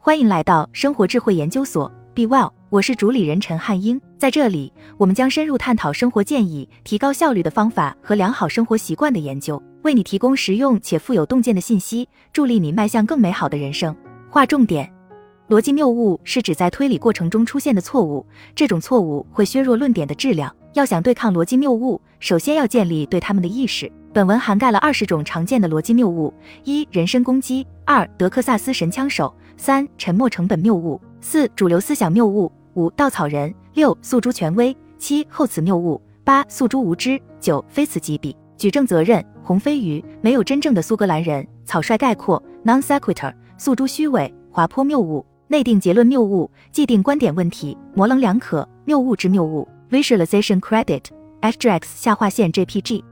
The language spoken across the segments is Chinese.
欢迎来到生活智慧研究所，Be Well，我是主理人陈汉英。在这里，我们将深入探讨生活建议、提高效率的方法和良好生活习惯的研究，为你提供实用且富有洞见的信息，助力你迈向更美好的人生。划重点：逻辑谬误是指在推理过程中出现的错误，这种错误会削弱论点的质量。要想对抗逻辑谬误，首先要建立对他们的意识。本文涵盖了二十种常见的逻辑谬误：一、人身攻击；二、德克萨斯神枪手；三、沉没成本谬误；四、主流思想谬误；五、稻草人；六、诉诸权威；七、后此谬误；八、诉诸无知；九、非此即彼；举证责任；红飞鱼；没有真正的苏格兰人；草率概括；non sequitur；诉诸虚伪；滑坡谬误；内定结论谬误；既定观点问题；模棱两可；谬误之谬误；visualization credit。HGX 下划线 JPG。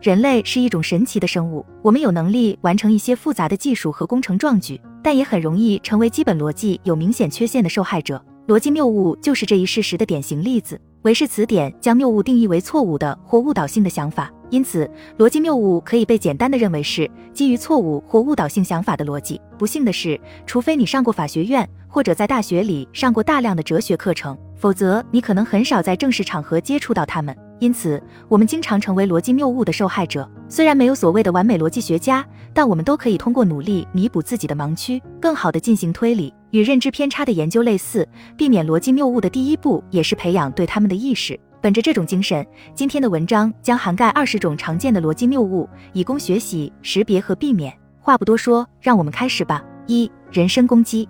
人类是一种神奇的生物，我们有能力完成一些复杂的技术和工程壮举，但也很容易成为基本逻辑有明显缺陷的受害者。逻辑谬误就是这一事实的典型例子。韦氏词典将谬误定义为错误的或误导性的想法，因此逻辑谬误可以被简单的认为是基于错误或误导性想法的逻辑。不幸的是，除非你上过法学院或者在大学里上过大量的哲学课程，否则你可能很少在正式场合接触到它们。因此，我们经常成为逻辑谬误的受害者。虽然没有所谓的完美逻辑学家，但我们都可以通过努力弥补自己的盲区，更好地进行推理。与认知偏差的研究类似，避免逻辑谬误的第一步也是培养对他们的意识。本着这种精神，今天的文章将涵盖二十种常见的逻辑谬误，以供学习、识别和避免。话不多说，让我们开始吧。一、人身攻击，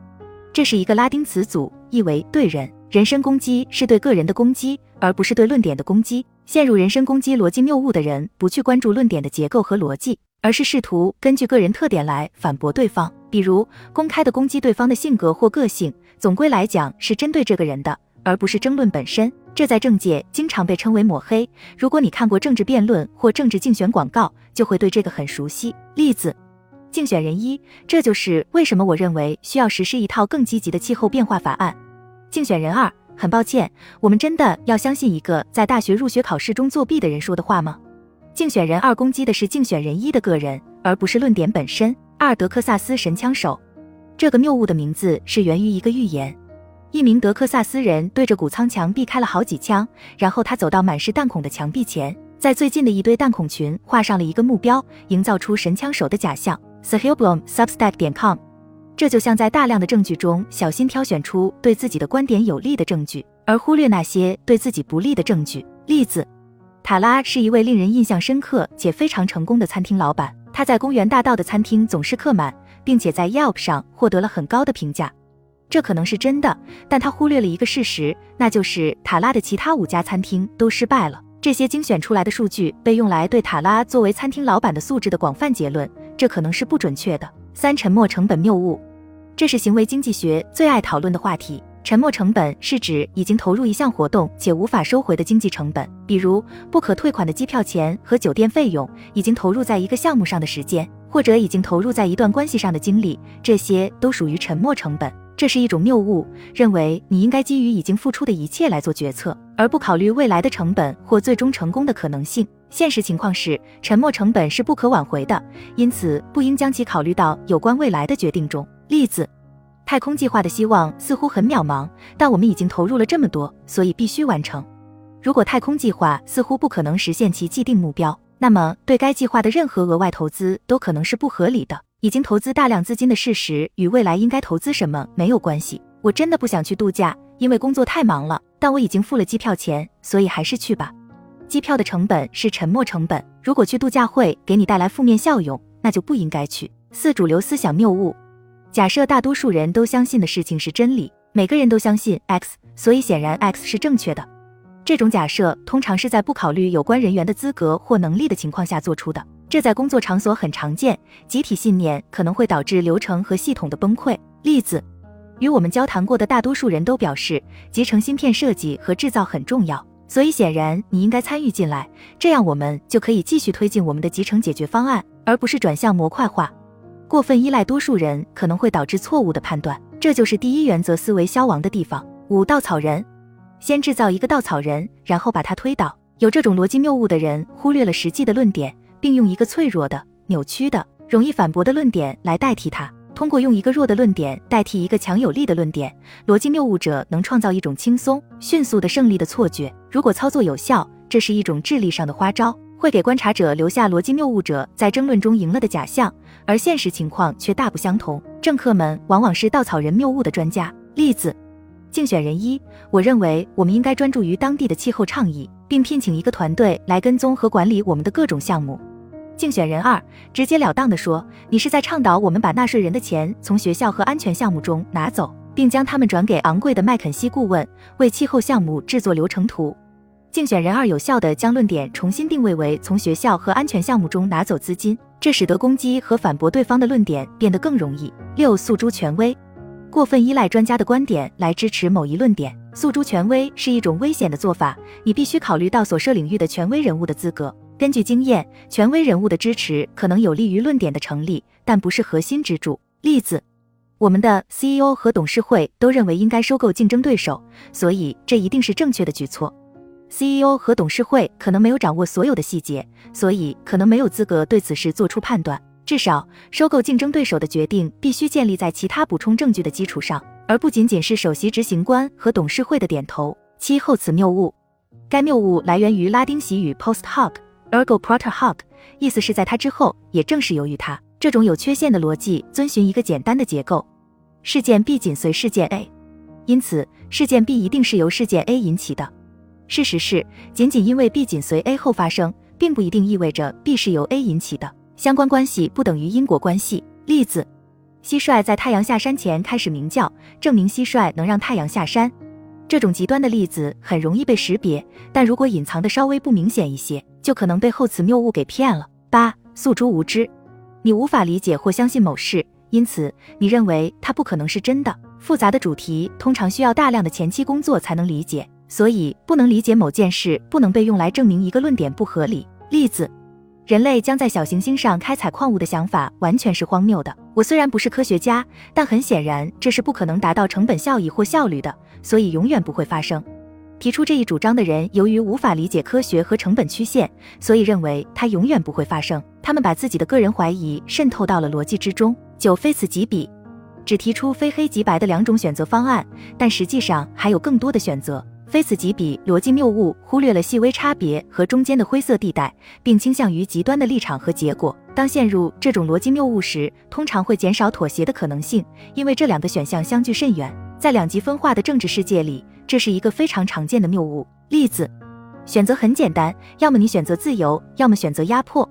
这是一个拉丁词组，意为对人。人身攻击是对个人的攻击，而不是对论点的攻击。陷入人身攻击逻辑谬误的人，不去关注论点的结构和逻辑，而是试图根据个人特点来反驳对方。比如，公开的攻击对方的性格或个性，总归来讲是针对这个人的，而不是争论本身。这在政界经常被称为抹黑。如果你看过政治辩论或政治竞选广告，就会对这个很熟悉。例子：竞选人一，这就是为什么我认为需要实施一套更积极的气候变化法案。竞选人二。很抱歉，我们真的要相信一个在大学入学考试中作弊的人说的话吗？竞选人二攻击的是竞选人一的个人，而不是论点本身。二德克萨斯神枪手，这个谬误的名字是源于一个寓言。一名德克萨斯人对着谷仓墙壁开了好几枪，然后他走到满是弹孔的墙壁前，在最近的一堆弹孔群画上了一个目标，营造出神枪手的假象。s h i l b l o m Substack 点 com。这就像在大量的证据中小心挑选出对自己的观点有利的证据，而忽略那些对自己不利的证据。例子：塔拉是一位令人印象深刻且非常成功的餐厅老板，他在公园大道的餐厅总是客满，并且在 Yelp 上获得了很高的评价。这可能是真的，但他忽略了一个事实，那就是塔拉的其他五家餐厅都失败了。这些精选出来的数据被用来对塔拉作为餐厅老板的素质的广泛结论，这可能是不准确的。三、沉没成本谬误。这是行为经济学最爱讨论的话题。沉没成本是指已经投入一项活动且无法收回的经济成本，比如不可退款的机票钱和酒店费用，已经投入在一个项目上的时间，或者已经投入在一段关系上的精力，这些都属于沉没成本。这是一种谬误，认为你应该基于已经付出的一切来做决策，而不考虑未来的成本或最终成功的可能性。现实情况是，沉没成本是不可挽回的，因此不应将其考虑到有关未来的决定中。例子，太空计划的希望似乎很渺茫，但我们已经投入了这么多，所以必须完成。如果太空计划似乎不可能实现其既定目标，那么对该计划的任何额外投资都可能是不合理的。已经投资大量资金的事实与未来应该投资什么没有关系。我真的不想去度假，因为工作太忙了，但我已经付了机票钱，所以还是去吧。机票的成本是沉没成本，如果去度假会给你带来负面效用，那就不应该去。四主流思想谬误。假设大多数人都相信的事情是真理，每个人都相信 X，所以显然 X 是正确的。这种假设通常是在不考虑有关人员的资格或能力的情况下做出的，这在工作场所很常见。集体信念可能会导致流程和系统的崩溃。例子：与我们交谈过的大多数人都表示，集成芯片设计和制造很重要，所以显然你应该参与进来，这样我们就可以继续推进我们的集成解决方案，而不是转向模块化。过分依赖多数人可能会导致错误的判断，这就是第一原则思维消亡的地方。五稻草人，先制造一个稻草人，然后把它推倒。有这种逻辑谬误的人忽略了实际的论点，并用一个脆弱的、扭曲的、容易反驳的论点来代替它。通过用一个弱的论点代替一个强有力的论点，逻辑谬误者能创造一种轻松、迅速的胜利的错觉。如果操作有效，这是一种智力上的花招，会给观察者留下逻辑谬误者在争论中赢了的假象，而现实情况却大不相同。政客们往往是稻草人谬误的专家。例子。竞选人一，我认为我们应该专注于当地的气候倡议，并聘请一个团队来跟踪和管理我们的各种项目。竞选人二，直截了当地说，你是在倡导我们把纳税人的钱从学校和安全项目中拿走，并将他们转给昂贵的麦肯锡顾问，为气候项目制作流程图。竞选人二有效地将论点重新定位为从学校和安全项目中拿走资金，这使得攻击和反驳对方的论点变得更容易。六，诉诸权威。过分依赖专家的观点来支持某一论点，诉诸权威是一种危险的做法。你必须考虑到所涉领域的权威人物的资格。根据经验，权威人物的支持可能有利于论点的成立，但不是核心支柱。例子：我们的 CEO 和董事会都认为应该收购竞争对手，所以这一定是正确的举措。CEO 和董事会可能没有掌握所有的细节，所以可能没有资格对此事做出判断。至少，收购竞争对手的决定必须建立在其他补充证据的基础上，而不仅仅是首席执行官和董事会的点头。七后此谬误，该谬误来源于拉丁习语 post hoc，ergo propter hoc，意思是在它之后。也正是由于它这种有缺陷的逻辑遵循一个简单的结构：事件 B 紧随事件 A，因此事件 B 一定是由事件 A 引起的。事实是，仅仅因为 B 紧随 A 后发生，并不一定意味着 B 是由 A 引起的。相关关系不等于因果关系。例子：蟋蟀在太阳下山前开始鸣叫，证明蟋蟀能让太阳下山。这种极端的例子很容易被识别，但如果隐藏的稍微不明显一些，就可能被后此谬误给骗了。八、诉诸无知，你无法理解或相信某事，因此你认为它不可能是真的。复杂的主题通常需要大量的前期工作才能理解，所以不能理解某件事不能被用来证明一个论点不合理。例子。人类将在小行星上开采矿物的想法完全是荒谬的。我虽然不是科学家，但很显然这是不可能达到成本效益或效率的，所以永远不会发生。提出这一主张的人由于无法理解科学和成本曲线，所以认为它永远不会发生。他们把自己的个人怀疑渗透到了逻辑之中。九非此即彼，只提出非黑即白的两种选择方案，但实际上还有更多的选择。非此即彼，逻辑谬误忽略了细微差别和中间的灰色地带，并倾向于极端的立场和结果。当陷入这种逻辑谬误时，通常会减少妥协的可能性，因为这两个选项相距甚远。在两极分化的政治世界里，这是一个非常常见的谬误。例子：选择很简单，要么你选择自由，要么选择压迫。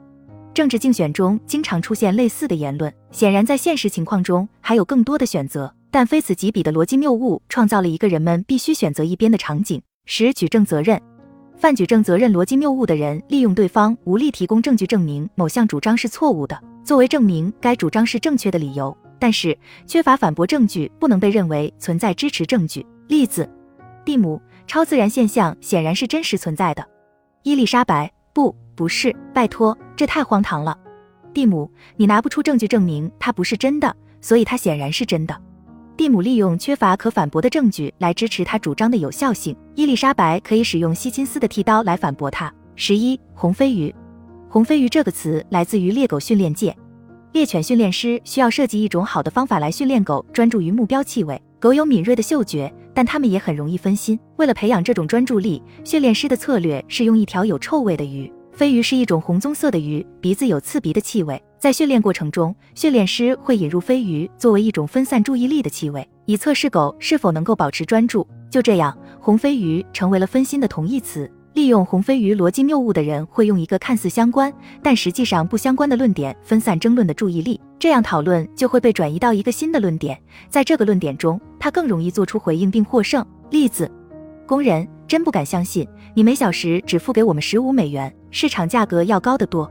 政治竞选中经常出现类似的言论。显然，在现实情况中还有更多的选择。但非此即彼的逻辑谬误创造了一个人们必须选择一边的场景。十举证责任，犯举证责任逻辑谬误的人，利用对方无力提供证据证明某项主张是错误的，作为证明该主张是正确的理由。但是缺乏反驳证据不能被认为存在支持证据。例子：蒂姆，超自然现象显然是真实存在的。伊丽莎白，不，不是，拜托，这太荒唐了。蒂姆，你拿不出证据证明它不是真的，所以它显然是真的。蒂姆利用缺乏可反驳的证据来支持他主张的有效性。伊丽莎白可以使用希金斯的剃刀来反驳他。十一红飞鱼，红飞鱼这个词来自于猎狗训练界。猎犬训练师需要设计一种好的方法来训练狗专注于目标气味。狗有敏锐的嗅觉，但它们也很容易分心。为了培养这种专注力，训练师的策略是用一条有臭味的鱼。飞鱼是一种红棕色的鱼，鼻子有刺鼻的气味。在训练过程中，训练师会引入飞鱼作为一种分散注意力的气味，以测试狗是否能够保持专注。就这样，红飞鱼成为了分心的同义词。利用红飞鱼逻辑谬误的人会用一个看似相关但实际上不相关的论点分散争论的注意力，这样讨论就会被转移到一个新的论点。在这个论点中，他更容易做出回应并获胜。例子：工人真不敢相信，你每小时只付给我们十五美元，市场价格要高得多。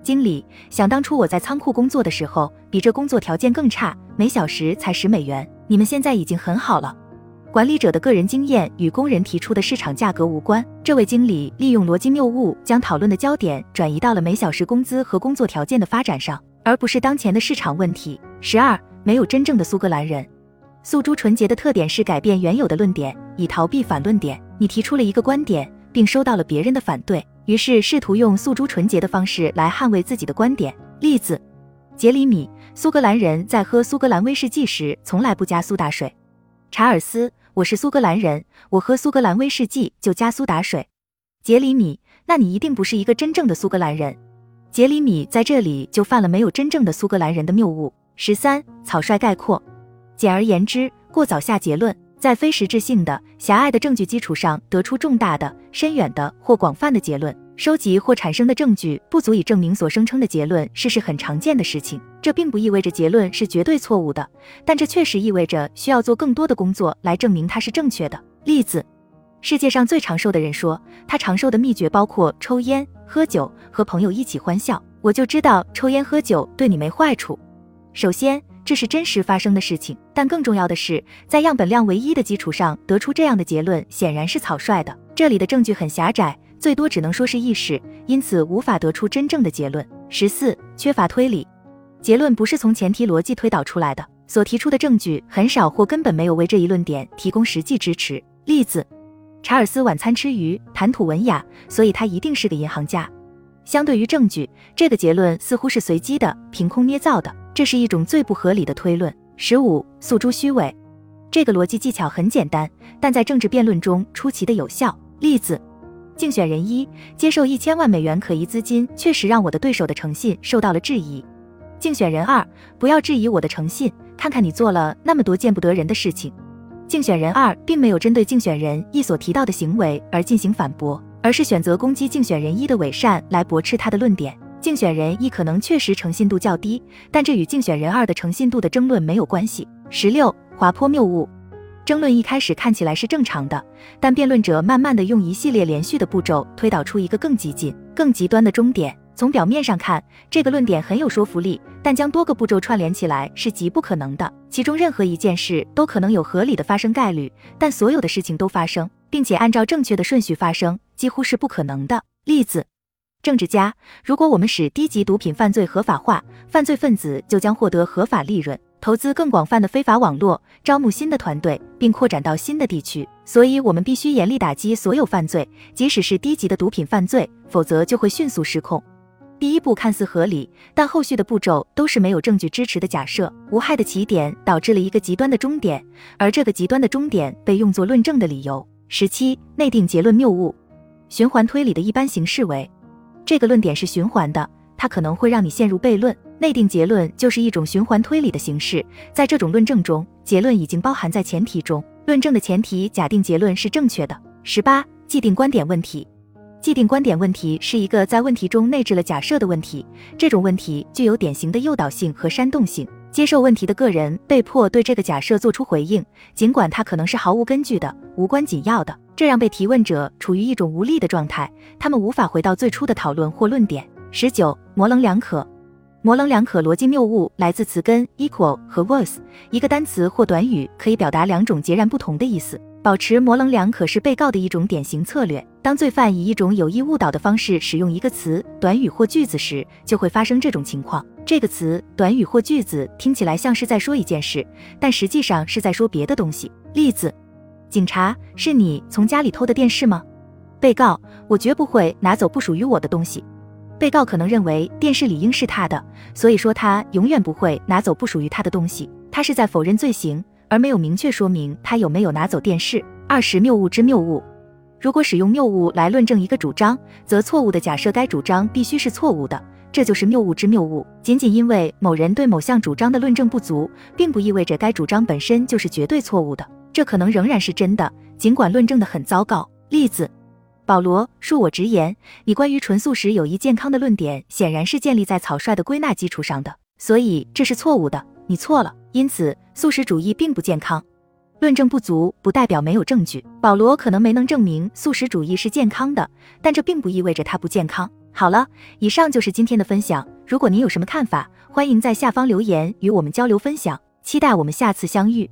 经理，想当初我在仓库工作的时候，比这工作条件更差，每小时才十美元。你们现在已经很好了。管理者的个人经验与工人提出的市场价格无关。这位经理利用逻辑谬误，将讨论的焦点转移到了每小时工资和工作条件的发展上，而不是当前的市场问题。十二，没有真正的苏格兰人。诉诸纯洁的特点是改变原有的论点，以逃避反论点。你提出了一个观点，并收到了别人的反对。于是试图用诉诸纯洁的方式来捍卫自己的观点。例子：杰里米，苏格兰人在喝苏格兰威士忌时从来不加苏打水。查尔斯，我是苏格兰人，我喝苏格兰威士忌就加苏打水。杰里米，那你一定不是一个真正的苏格兰人。杰里米在这里就犯了没有真正的苏格兰人的谬误。十三，草率概括。简而言之，过早下结论，在非实质性的、狭隘的证据基础上得出重大的、深远的或广泛的结论。收集或产生的证据不足以证明所声称的结论，是是很常见的事情。这并不意味着结论是绝对错误的，但这确实意味着需要做更多的工作来证明它是正确的。例子：世界上最长寿的人说，他长寿的秘诀包括抽烟、喝酒和朋友一起欢笑。我就知道抽烟喝酒对你没坏处。首先，这是真实发生的事情，但更重要的是，在样本量唯一的基础上得出这样的结论，显然是草率的。这里的证据很狭窄。最多只能说是意识，因此无法得出真正的结论。十四，缺乏推理，结论不是从前提逻辑推导出来的，所提出的证据很少或根本没有为这一论点提供实际支持。例子：查尔斯晚餐吃鱼，谈吐文雅，所以他一定是个银行家。相对于证据，这个结论似乎是随机的、凭空捏造的，这是一种最不合理的推论。十五，诉诸虚伪，这个逻辑技巧很简单，但在政治辩论中出奇的有效。例子。竞选人一接受一千万美元可疑资金，确实让我的对手的诚信受到了质疑。竞选人二，不要质疑我的诚信，看看你做了那么多见不得人的事情。竞选人二并没有针对竞选人一所提到的行为而进行反驳，而是选择攻击竞选人一的伪善来驳斥他的论点。竞选人一可能确实诚信度较低，但这与竞选人二的诚信度的争论没有关系。十六，滑坡谬误。争论一开始看起来是正常的，但辩论者慢慢的用一系列连续的步骤推导出一个更激进、更极端的终点。从表面上看，这个论点很有说服力，但将多个步骤串联起来是极不可能的。其中任何一件事都可能有合理的发生概率，但所有的事情都发生，并且按照正确的顺序发生，几乎是不可能的。例子：政治家，如果我们使低级毒品犯罪合法化，犯罪分子就将获得合法利润。投资更广泛的非法网络，招募新的团队，并扩展到新的地区。所以，我们必须严厉打击所有犯罪，即使是低级的毒品犯罪，否则就会迅速失控。第一步看似合理，但后续的步骤都是没有证据支持的假设。无害的起点导致了一个极端的终点，而这个极端的终点被用作论证的理由。十七，内定结论谬误。循环推理的一般形式为：这个论点是循环的，它可能会让你陷入悖论。内定结论就是一种循环推理的形式，在这种论证中，结论已经包含在前提中。论证的前提假定结论是正确的。十八，既定观点问题。既定观点问题是一个在问题中内置了假设的问题，这种问题具有典型的诱导性和煽动性。接受问题的个人被迫对这个假设做出回应，尽管它可能是毫无根据的、无关紧要的，这让被提问者处于一种无力的状态，他们无法回到最初的讨论或论点。十九，模棱两可。模棱两可逻辑谬误来自词根 equal 和 was，一个单词或短语可以表达两种截然不同的意思。保持模棱两可是被告的一种典型策略。当罪犯以一种有意误导的方式使用一个词、短语或句子时，就会发生这种情况。这个词、短语或句子听起来像是在说一件事，但实际上是在说别的东西。例子：警察，是你从家里偷的电视吗？被告，我绝不会拿走不属于我的东西。被告可能认为电视理应是他的，所以说他永远不会拿走不属于他的东西。他是在否认罪行，而没有明确说明他有没有拿走电视。二十谬误之谬误，如果使用谬误来论证一个主张，则错误的假设该主张必须是错误的，这就是谬误之谬误。仅仅因为某人对某项主张的论证不足，并不意味着该主张本身就是绝对错误的。这可能仍然是真的，尽管论证的很糟糕。例子。保罗，恕我直言，你关于纯素食有益健康的论点显然是建立在草率的归纳基础上的，所以这是错误的。你错了，因此素食主义并不健康。论证不足不代表没有证据。保罗可能没能证明素食主义是健康的，但这并不意味着它不健康。好了，以上就是今天的分享。如果您有什么看法，欢迎在下方留言与我们交流分享。期待我们下次相遇。